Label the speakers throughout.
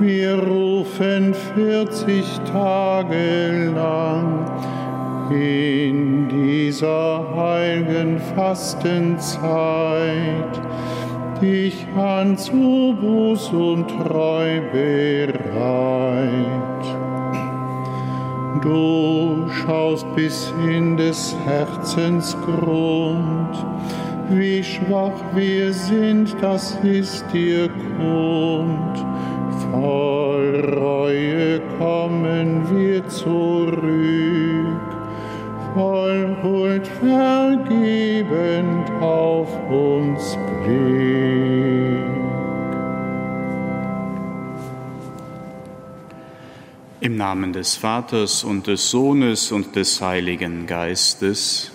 Speaker 1: Wir rufen 40 Tage lang in dieser heiligen Fastenzeit dich an zu Buß und Treu bereit. Du schaust bis in des Herzens Grund wie schwach wir sind, das ist dir kund. Reue kommen wir zurück, voll Huld vergebend auf uns Blick.
Speaker 2: Im Namen des Vaters und des Sohnes und des Heiligen Geistes,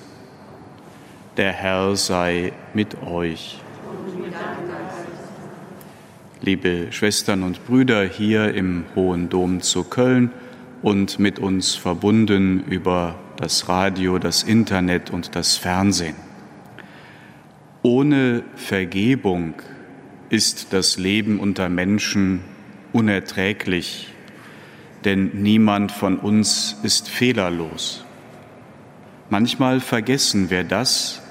Speaker 2: der Herr sei mit euch. Liebe Schwestern und Brüder hier im Hohen Dom zu Köln und mit uns verbunden über das Radio, das Internet und das Fernsehen. Ohne Vergebung ist das Leben unter Menschen unerträglich, denn niemand von uns ist fehlerlos. Manchmal vergessen wir das,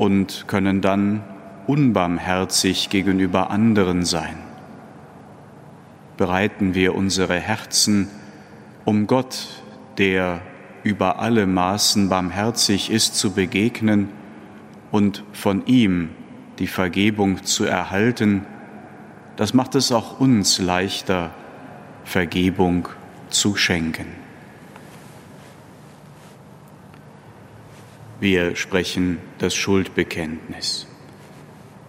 Speaker 2: und können dann unbarmherzig gegenüber anderen sein. Bereiten wir unsere Herzen, um Gott, der über alle Maßen barmherzig ist, zu begegnen und von ihm die Vergebung zu erhalten, das macht es auch uns leichter, Vergebung zu schenken. Wir sprechen das Schuldbekenntnis.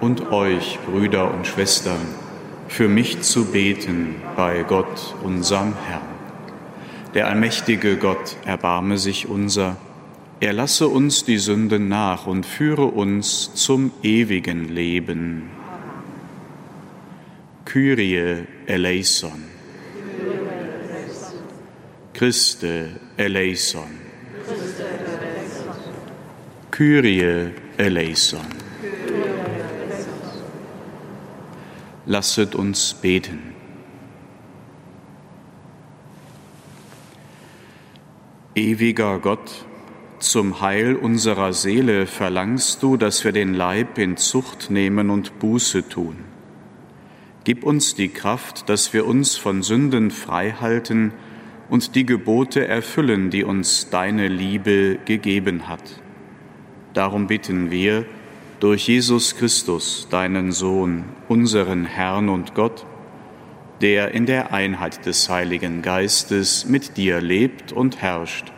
Speaker 2: und euch, Brüder und Schwestern, für mich zu beten bei Gott, unserem Herrn. Der allmächtige Gott erbarme sich unser, er lasse uns die Sünden nach und führe uns zum ewigen Leben. Kyrie eleison. Christe eleison. Kyrie eleison. Lasset uns beten. Ewiger Gott, zum Heil unserer Seele verlangst du, dass wir den Leib in Zucht nehmen und Buße tun. Gib uns die Kraft, dass wir uns von Sünden frei halten und die Gebote erfüllen, die uns deine Liebe gegeben hat. Darum bitten wir durch Jesus Christus, deinen Sohn, unseren Herrn und Gott, der in der Einheit des Heiligen Geistes mit dir lebt und herrscht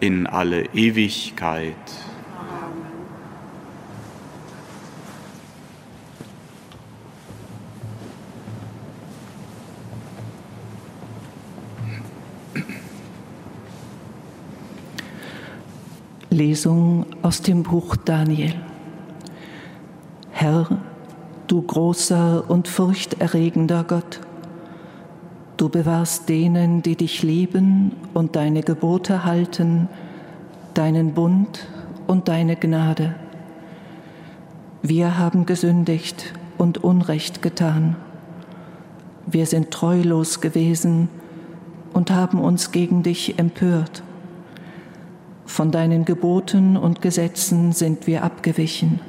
Speaker 2: in alle Ewigkeit.
Speaker 3: Lesung aus dem Buch Daniel. Herr, du großer und furchterregender Gott, du bewahrst denen, die dich lieben und deine Gebote halten, deinen Bund und deine Gnade. Wir haben gesündigt und Unrecht getan. Wir sind treulos gewesen und haben uns gegen dich empört. Von deinen Geboten und Gesetzen sind wir abgewichen.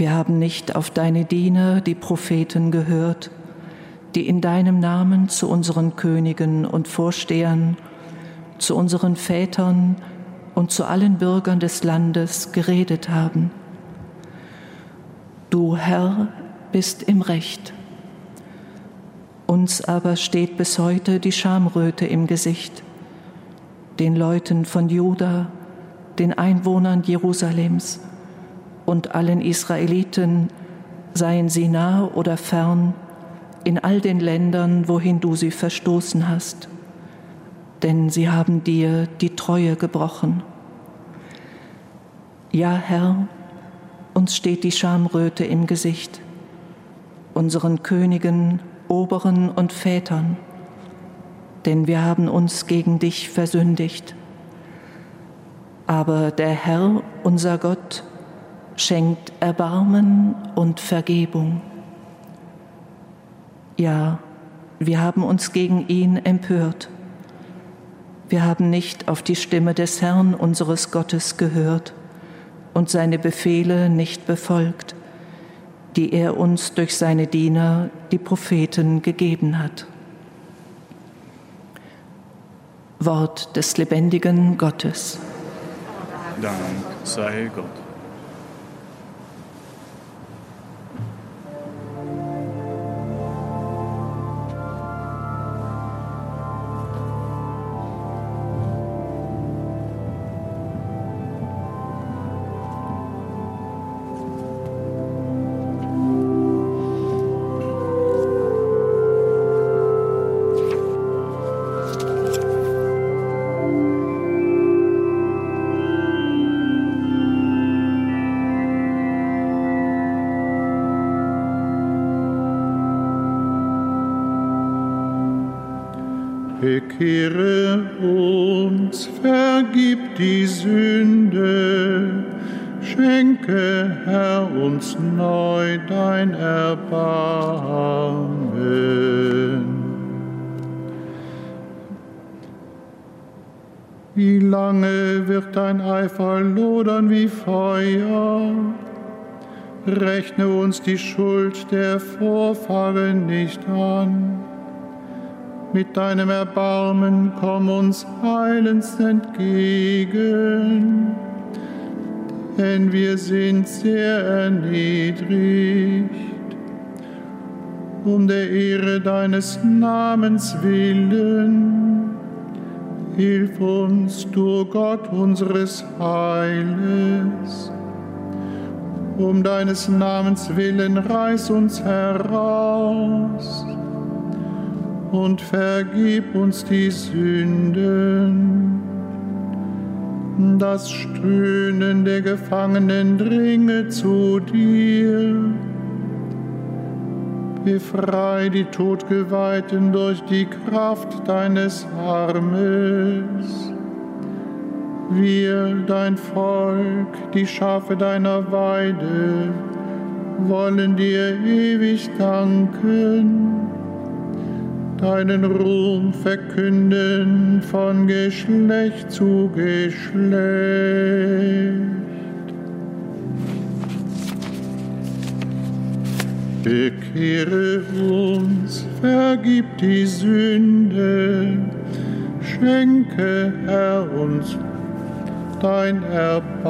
Speaker 3: Wir haben nicht auf deine Diener, die Propheten, gehört, die in deinem Namen zu unseren Königen und Vorstehern, zu unseren Vätern und zu allen Bürgern des Landes geredet haben. Du Herr bist im Recht. Uns aber steht bis heute die Schamröte im Gesicht den Leuten von Juda, den Einwohnern Jerusalems und allen Israeliten, seien sie nah oder fern, in all den Ländern, wohin du sie verstoßen hast, denn sie haben dir die Treue gebrochen. Ja, Herr, uns steht die Schamröte im Gesicht, unseren Königen, Oberen und Vätern denn wir haben uns gegen dich versündigt. Aber der Herr, unser Gott, schenkt Erbarmen und Vergebung. Ja, wir haben uns gegen ihn empört. Wir haben nicht auf die Stimme des Herrn unseres Gottes gehört und seine Befehle nicht befolgt, die er uns durch seine Diener, die Propheten, gegeben hat. Wort des lebendigen Gottes.
Speaker 2: Dank sei Gott.
Speaker 1: Feuer? Rechne uns die Schuld der Vorfahren nicht an mit deinem Erbarmen komm uns heilens entgegen, denn wir sind sehr erniedrigt. Um der Ehre deines Namens willen, hilf uns, du Gott unseres Heiles. Um deines Namens willen, reiß uns heraus und vergib uns die Sünden. Das Stöhnen der Gefangenen dringe zu dir. Befrei die Todgeweihten durch die Kraft deines Armes. Wir, dein Volk, die Schafe deiner Weide, wollen dir ewig danken deinen Ruhm verkünden von Geschlecht zu Geschlecht. Bekehre uns, vergib die Sünde, schenke, Herr, uns dein Erbarmen.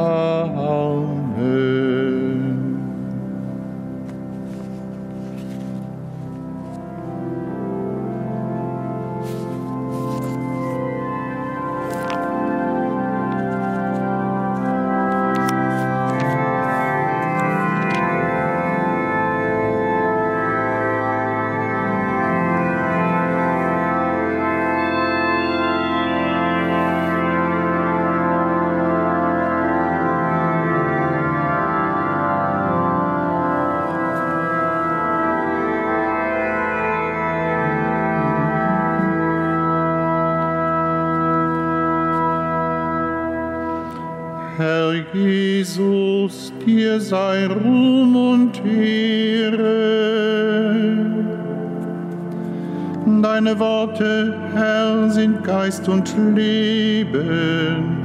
Speaker 1: Geist und Leben.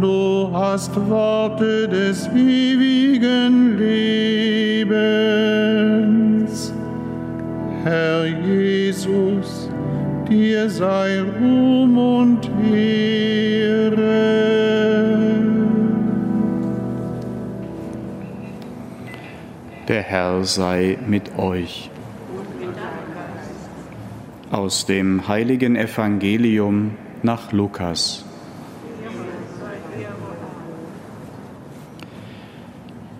Speaker 1: Du hast Worte des ewigen Lebens. Herr Jesus, dir sei Ruhm und Ehre.
Speaker 2: Der Herr sei mit euch. Aus dem heiligen Evangelium nach Lukas.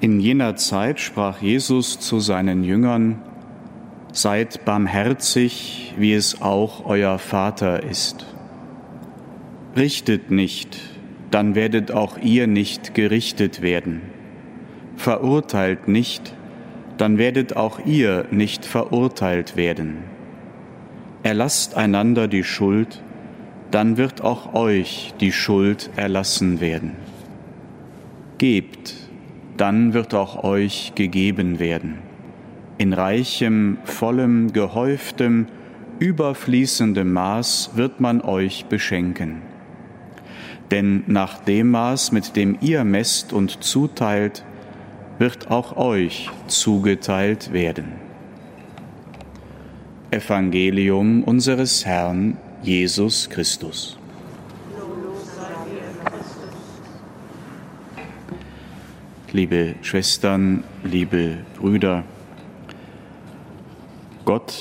Speaker 2: In jener Zeit sprach Jesus zu seinen Jüngern, Seid barmherzig, wie es auch euer Vater ist. Richtet nicht, dann werdet auch ihr nicht gerichtet werden. Verurteilt nicht, dann werdet auch ihr nicht verurteilt werden. Erlasst einander die Schuld, dann wird auch euch die Schuld erlassen werden. Gebt, dann wird auch euch gegeben werden in reichem, vollem, gehäuftem, überfließendem Maß wird man euch beschenken. Denn nach dem Maß, mit dem ihr messt und zuteilt, wird auch euch zugeteilt werden. Evangelium unseres Herrn Jesus Christus. Liebe Schwestern, liebe Brüder, Gott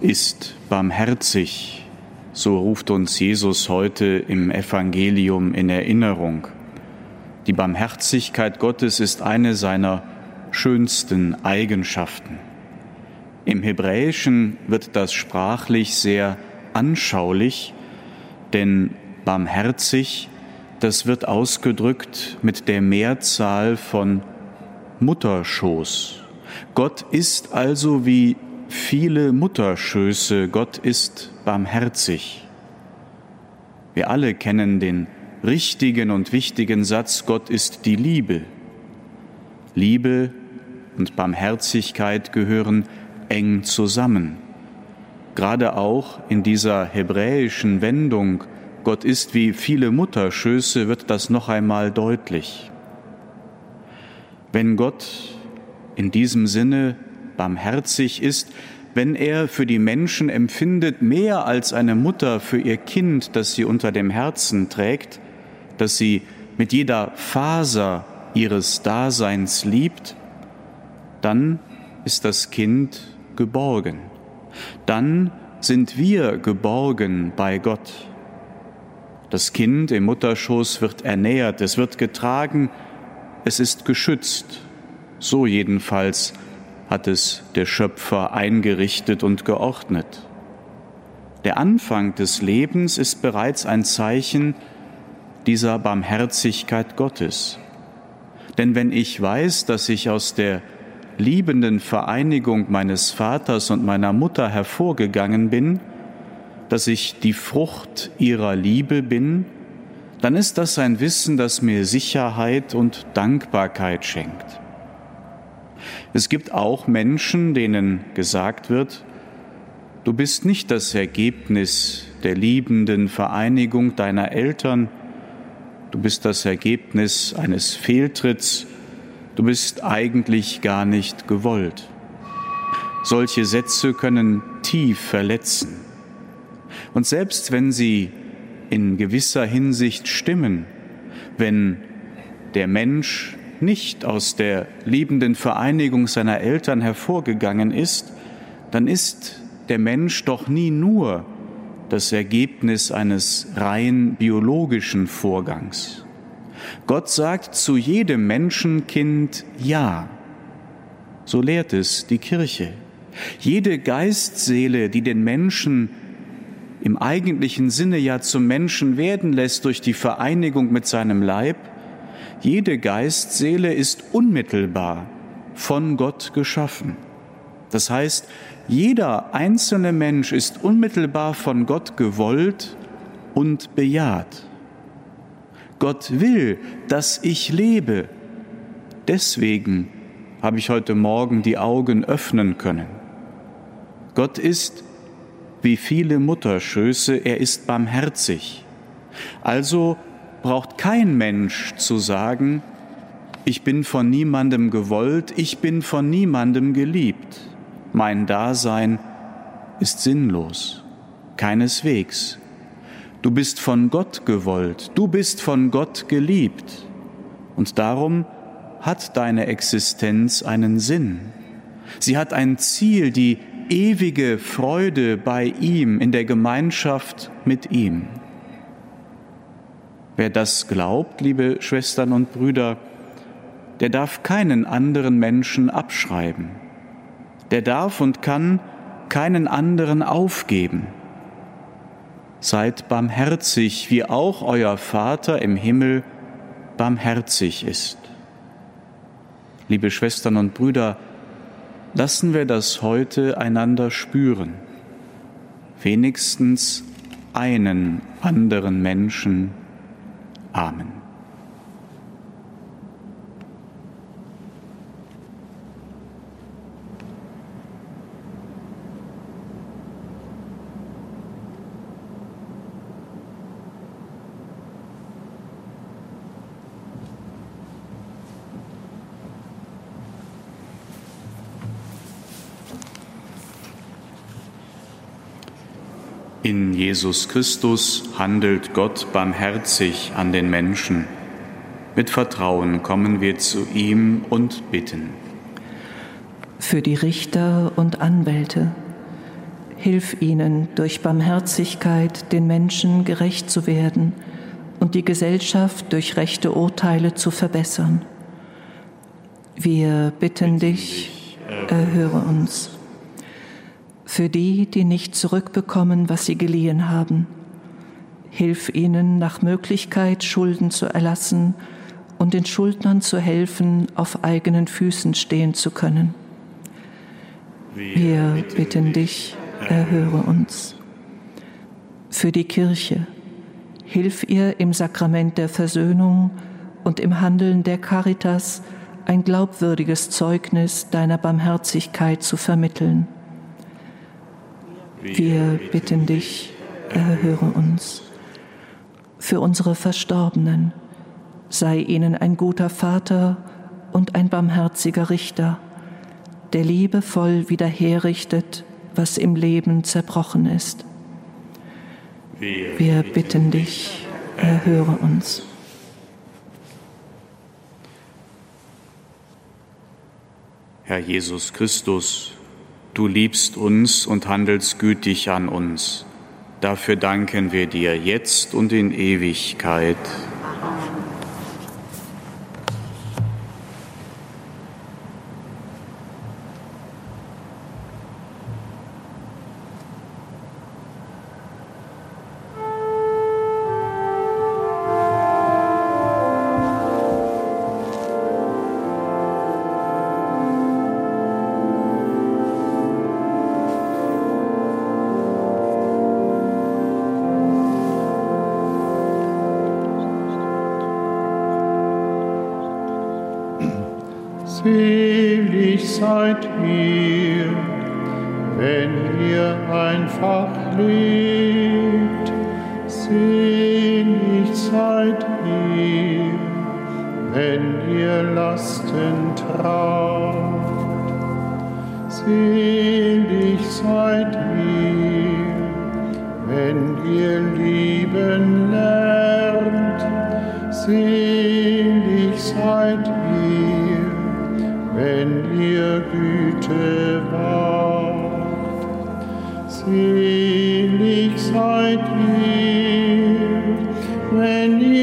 Speaker 2: ist barmherzig, so ruft uns Jesus heute im Evangelium in Erinnerung. Die Barmherzigkeit Gottes ist eine seiner schönsten Eigenschaften. Im Hebräischen wird das sprachlich sehr anschaulich, denn barmherzig, das wird ausgedrückt mit der Mehrzahl von Mutterschoß. Gott ist also wie viele Mutterschöße, Gott ist barmherzig. Wir alle kennen den richtigen und wichtigen Satz, Gott ist die Liebe. Liebe und Barmherzigkeit gehören eng zusammen. Gerade auch in dieser hebräischen Wendung, Gott ist wie viele Mutterschöße, wird das noch einmal deutlich. Wenn Gott in diesem Sinne barmherzig ist, wenn er für die Menschen empfindet mehr als eine Mutter für ihr Kind, das sie unter dem Herzen trägt, das sie mit jeder Faser ihres Daseins liebt, dann ist das Kind geborgen. Dann sind wir geborgen bei Gott. Das Kind im Mutterschoß wird ernährt, es wird getragen, es ist geschützt. So jedenfalls hat es der Schöpfer eingerichtet und geordnet. Der Anfang des Lebens ist bereits ein Zeichen dieser Barmherzigkeit Gottes. Denn wenn ich weiß, dass ich aus der liebenden Vereinigung meines Vaters und meiner Mutter hervorgegangen bin, dass ich die Frucht ihrer Liebe bin, dann ist das ein Wissen, das mir Sicherheit und Dankbarkeit schenkt. Es gibt auch Menschen, denen gesagt wird, du bist nicht das Ergebnis der liebenden Vereinigung deiner Eltern, du bist das Ergebnis eines Fehltritts, du bist eigentlich gar nicht gewollt. Solche Sätze können tief verletzen. Und selbst wenn sie in gewisser Hinsicht stimmen, wenn der Mensch nicht aus der liebenden Vereinigung seiner Eltern hervorgegangen ist, dann ist der Mensch doch nie nur das Ergebnis eines rein biologischen Vorgangs. Gott sagt zu jedem Menschenkind Ja. So lehrt es die Kirche. Jede Geistseele, die den Menschen im eigentlichen Sinne ja zum Menschen werden lässt durch die Vereinigung mit seinem Leib, jede Geistseele ist unmittelbar von Gott geschaffen. Das heißt, jeder einzelne Mensch ist unmittelbar von Gott gewollt und bejaht. Gott will, dass ich lebe. Deswegen habe ich heute Morgen die Augen öffnen können. Gott ist wie viele Mutterschöße, er ist barmherzig. Also braucht kein Mensch zu sagen, ich bin von niemandem gewollt, ich bin von niemandem geliebt. Mein Dasein ist sinnlos, keineswegs. Du bist von Gott gewollt, du bist von Gott geliebt. Und darum hat deine Existenz einen Sinn. Sie hat ein Ziel, die ewige Freude bei ihm, in der Gemeinschaft mit ihm. Wer das glaubt, liebe Schwestern und Brüder, der darf keinen anderen Menschen abschreiben. Der darf und kann keinen anderen aufgeben. Seid barmherzig, wie auch euer Vater im Himmel barmherzig ist. Liebe Schwestern und Brüder, lassen wir das heute einander spüren. Wenigstens einen anderen Menschen. Amen. In Jesus Christus handelt Gott barmherzig an den Menschen. Mit Vertrauen kommen wir zu ihm und bitten.
Speaker 3: Für die Richter und Anwälte, hilf ihnen durch Barmherzigkeit den Menschen gerecht zu werden und die Gesellschaft durch rechte Urteile zu verbessern. Wir bitten dich, erhöre uns für die, die nicht zurückbekommen, was sie geliehen haben. Hilf ihnen nach Möglichkeit, Schulden zu erlassen und den Schuldnern zu helfen, auf eigenen Füßen stehen zu können. Wir bitten dich, erhöre uns. Für die Kirche, hilf ihr im Sakrament der Versöhnung und im Handeln der Caritas ein glaubwürdiges Zeugnis deiner Barmherzigkeit zu vermitteln. Wir bitten dich, erhöre uns. Für unsere Verstorbenen sei ihnen ein guter Vater und ein barmherziger Richter, der liebevoll wiederherrichtet, was im Leben zerbrochen ist. Wir bitten dich, erhöre uns.
Speaker 2: Herr Jesus Christus, Du liebst uns und handelst gütig an uns. Dafür danken wir dir jetzt und in Ewigkeit.
Speaker 1: Selig seid ihr, wenn ihr Lasten tragt. Selig seid ihr, wenn ihr lieben lernt. Selig seid ihr, wenn ihr Güte wagt. Selig seid ihr, wenn ihr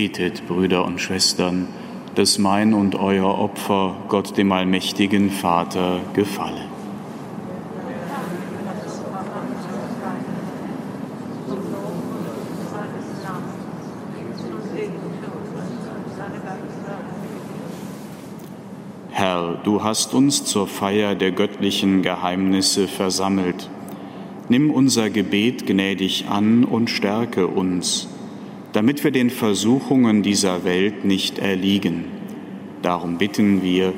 Speaker 2: Betet, Brüder und Schwestern, dass mein und euer Opfer Gott dem allmächtigen Vater gefalle. Herr, du hast uns zur Feier der göttlichen Geheimnisse versammelt. Nimm unser Gebet gnädig an und stärke uns, damit wir den Versuchungen dieser Welt nicht erliegen. Darum bitten wir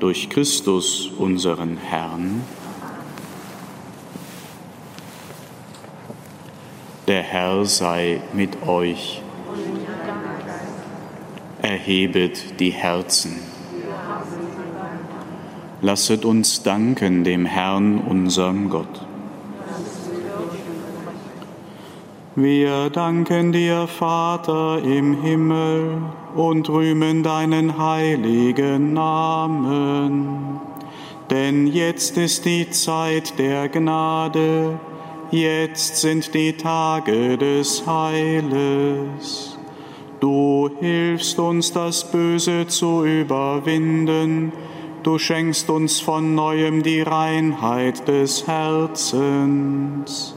Speaker 2: durch Christus unseren Herrn. Der Herr sei mit euch. Erhebet die Herzen. Lasset uns danken dem Herrn, unserem Gott. Wir danken dir, Vater im Himmel, und rühmen deinen heiligen Namen. Denn jetzt ist die Zeit der Gnade, jetzt sind die Tage des Heiles. Du hilfst uns, das Böse zu überwinden, Du schenkst uns von neuem die Reinheit des Herzens.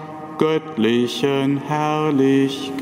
Speaker 2: göttlichen Herrlichkeit.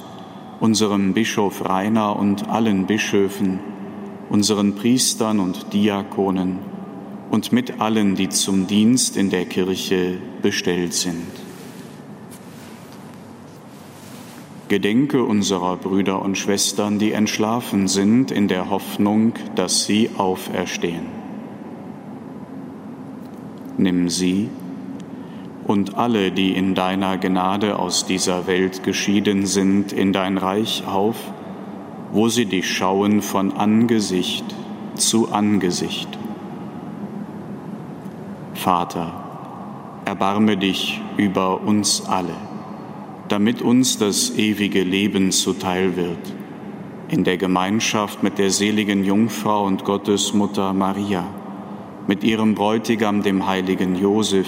Speaker 2: unserem Bischof Rainer und allen Bischöfen, unseren Priestern und Diakonen und mit allen, die zum Dienst in der Kirche bestellt sind. Gedenke unserer Brüder und Schwestern, die entschlafen sind, in der Hoffnung, dass sie auferstehen. Nimm sie und alle, die in deiner Gnade aus dieser Welt geschieden sind, in dein Reich auf, wo sie dich schauen von Angesicht zu Angesicht. Vater, erbarme dich über uns alle, damit uns das ewige Leben zuteil wird, in der Gemeinschaft mit der seligen Jungfrau und Gottesmutter Maria, mit ihrem Bräutigam, dem heiligen Josef,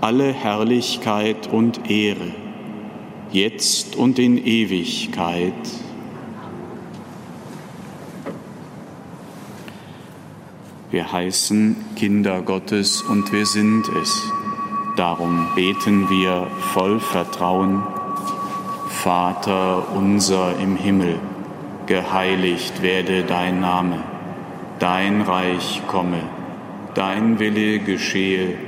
Speaker 2: alle Herrlichkeit und Ehre, jetzt und in Ewigkeit. Wir heißen Kinder Gottes und wir sind es. Darum beten wir voll Vertrauen. Vater unser im Himmel, geheiligt werde dein Name, dein Reich komme, dein Wille geschehe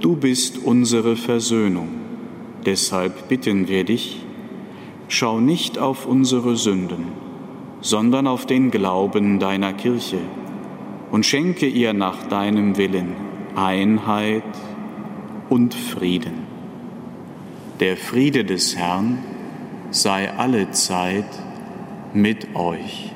Speaker 2: Du bist unsere Versöhnung. Deshalb bitten wir dich, schau nicht auf unsere Sünden, sondern auf den Glauben deiner Kirche
Speaker 1: und schenke ihr nach deinem Willen Einheit und Frieden. Der Friede des Herrn sei alle Zeit mit euch.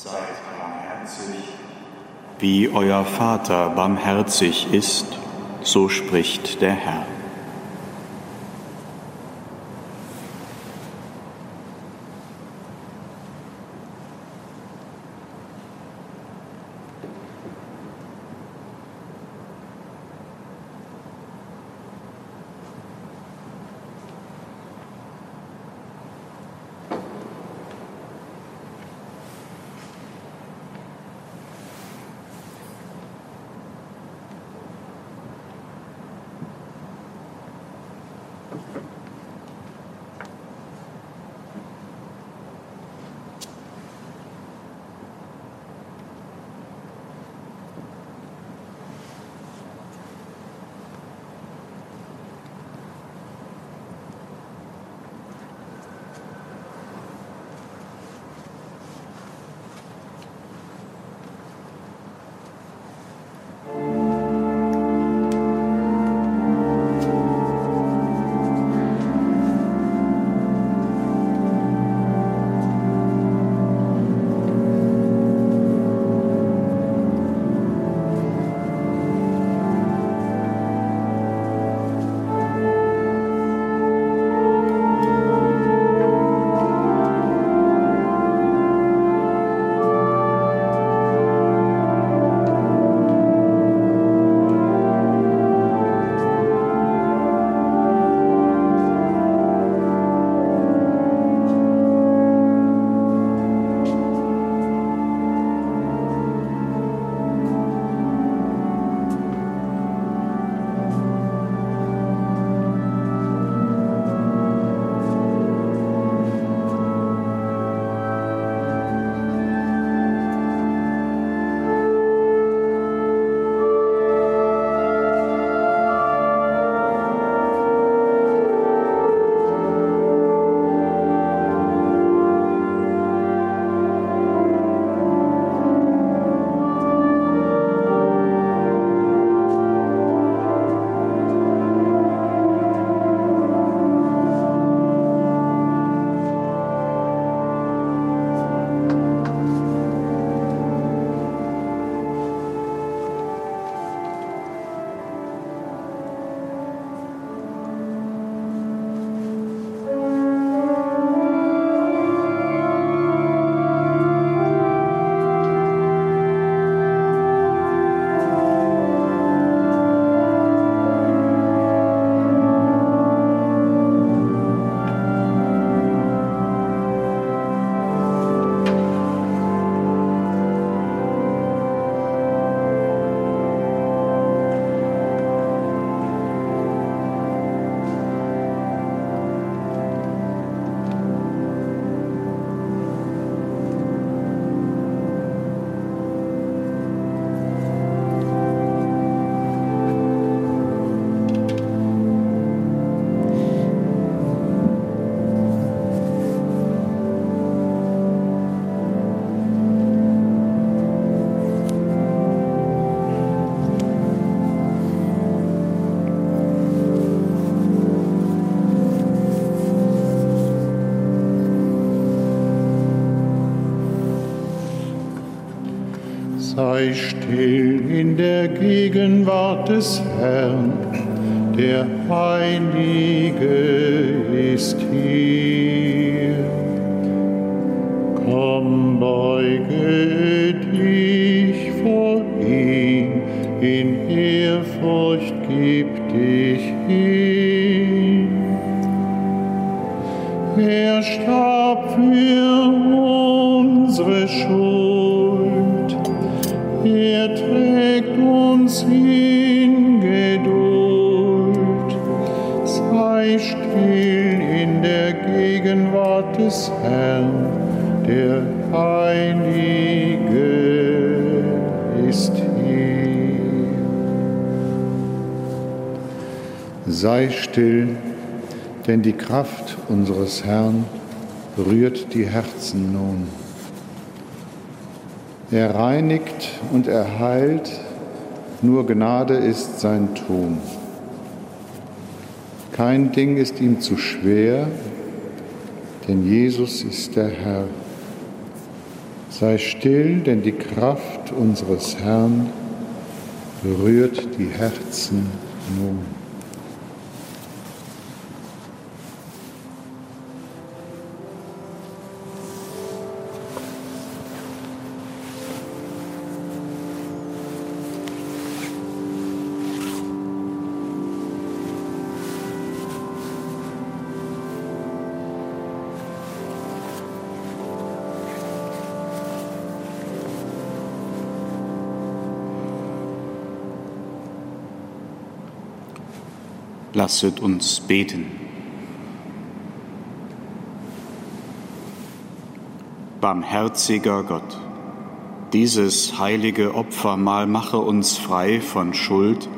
Speaker 1: Seid barmherzig. Wie euer Vater barmherzig ist, so spricht der Herr. Des Herrn, der Heilige ist hier. Sei still, denn die Kraft unseres Herrn rührt die Herzen nun. Er reinigt und er heilt, nur Gnade ist sein Tun. Kein Ding ist ihm zu schwer, denn Jesus ist der Herr. Sei still, denn die Kraft unseres Herrn berührt die Herzen nun.
Speaker 2: Lasset uns beten. Barmherziger Gott, dieses heilige Opfermahl mache uns frei von Schuld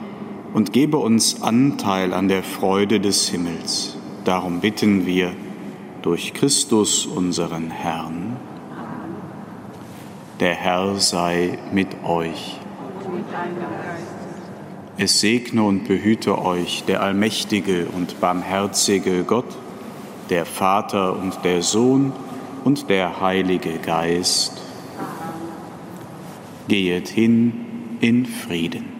Speaker 2: und gebe uns Anteil an der Freude des Himmels. Darum bitten wir durch Christus unseren Herrn. Der Herr sei mit euch. Es segne und behüte euch der allmächtige und barmherzige Gott, der Vater und der Sohn und der Heilige Geist. Gehet hin in Frieden.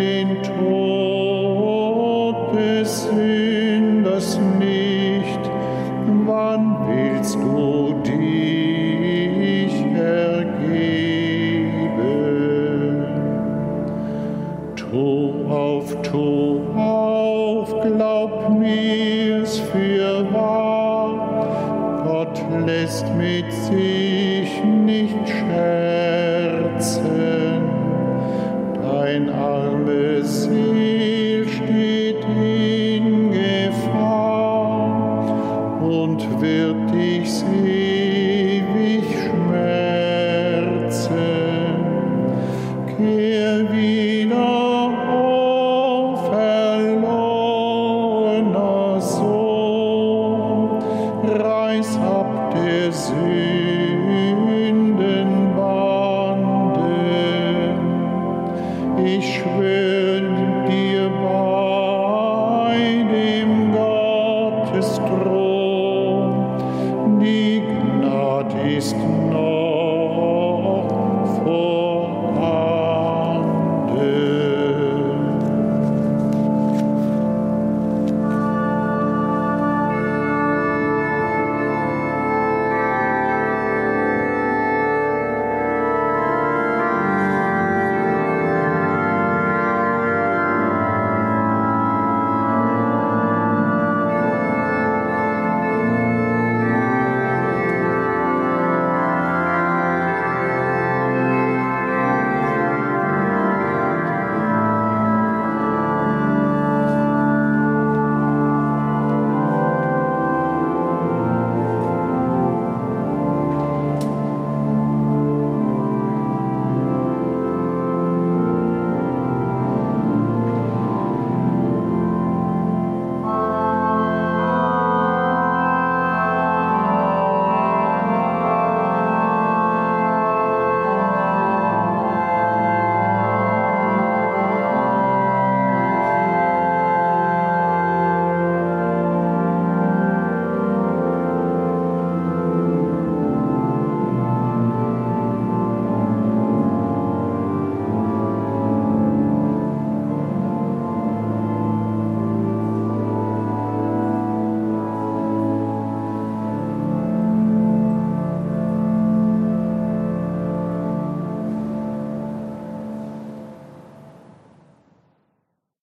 Speaker 1: Will